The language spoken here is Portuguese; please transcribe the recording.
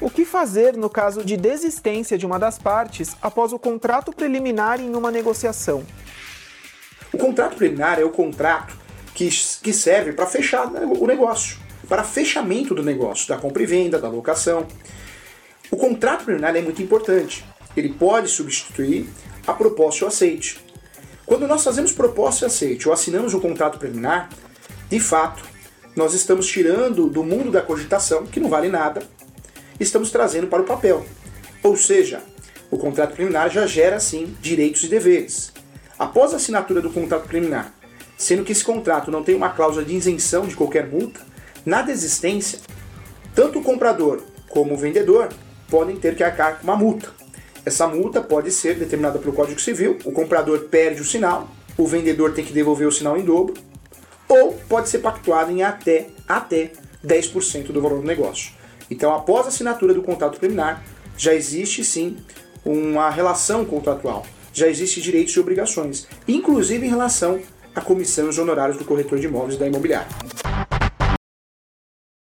O que fazer no caso de desistência de uma das partes após o contrato preliminar em uma negociação? O contrato preliminar é o contrato que, que serve para fechar o negócio, para fechamento do negócio, da compra e venda, da locação. O contrato preliminar é muito importante. Ele pode substituir a proposta ou aceite. Quando nós fazemos proposta e aceite ou assinamos um contrato preliminar, de fato, nós estamos tirando do mundo da cogitação, que não vale nada, estamos trazendo para o papel. Ou seja, o contrato preliminar já gera, sim, direitos e deveres. Após a assinatura do contrato preliminar, sendo que esse contrato não tem uma cláusula de isenção de qualquer multa, na desistência, tanto o comprador como o vendedor podem ter que arcar com uma multa. Essa multa pode ser determinada pelo Código Civil, o comprador perde o sinal, o vendedor tem que devolver o sinal em dobro, ou pode ser pactuada em até, até 10% do valor do negócio. Então, após a assinatura do contrato preliminar, já existe sim uma relação contratual, já existe direitos e obrigações, inclusive em relação à comissão e os honorários do corretor de imóveis da imobiliária.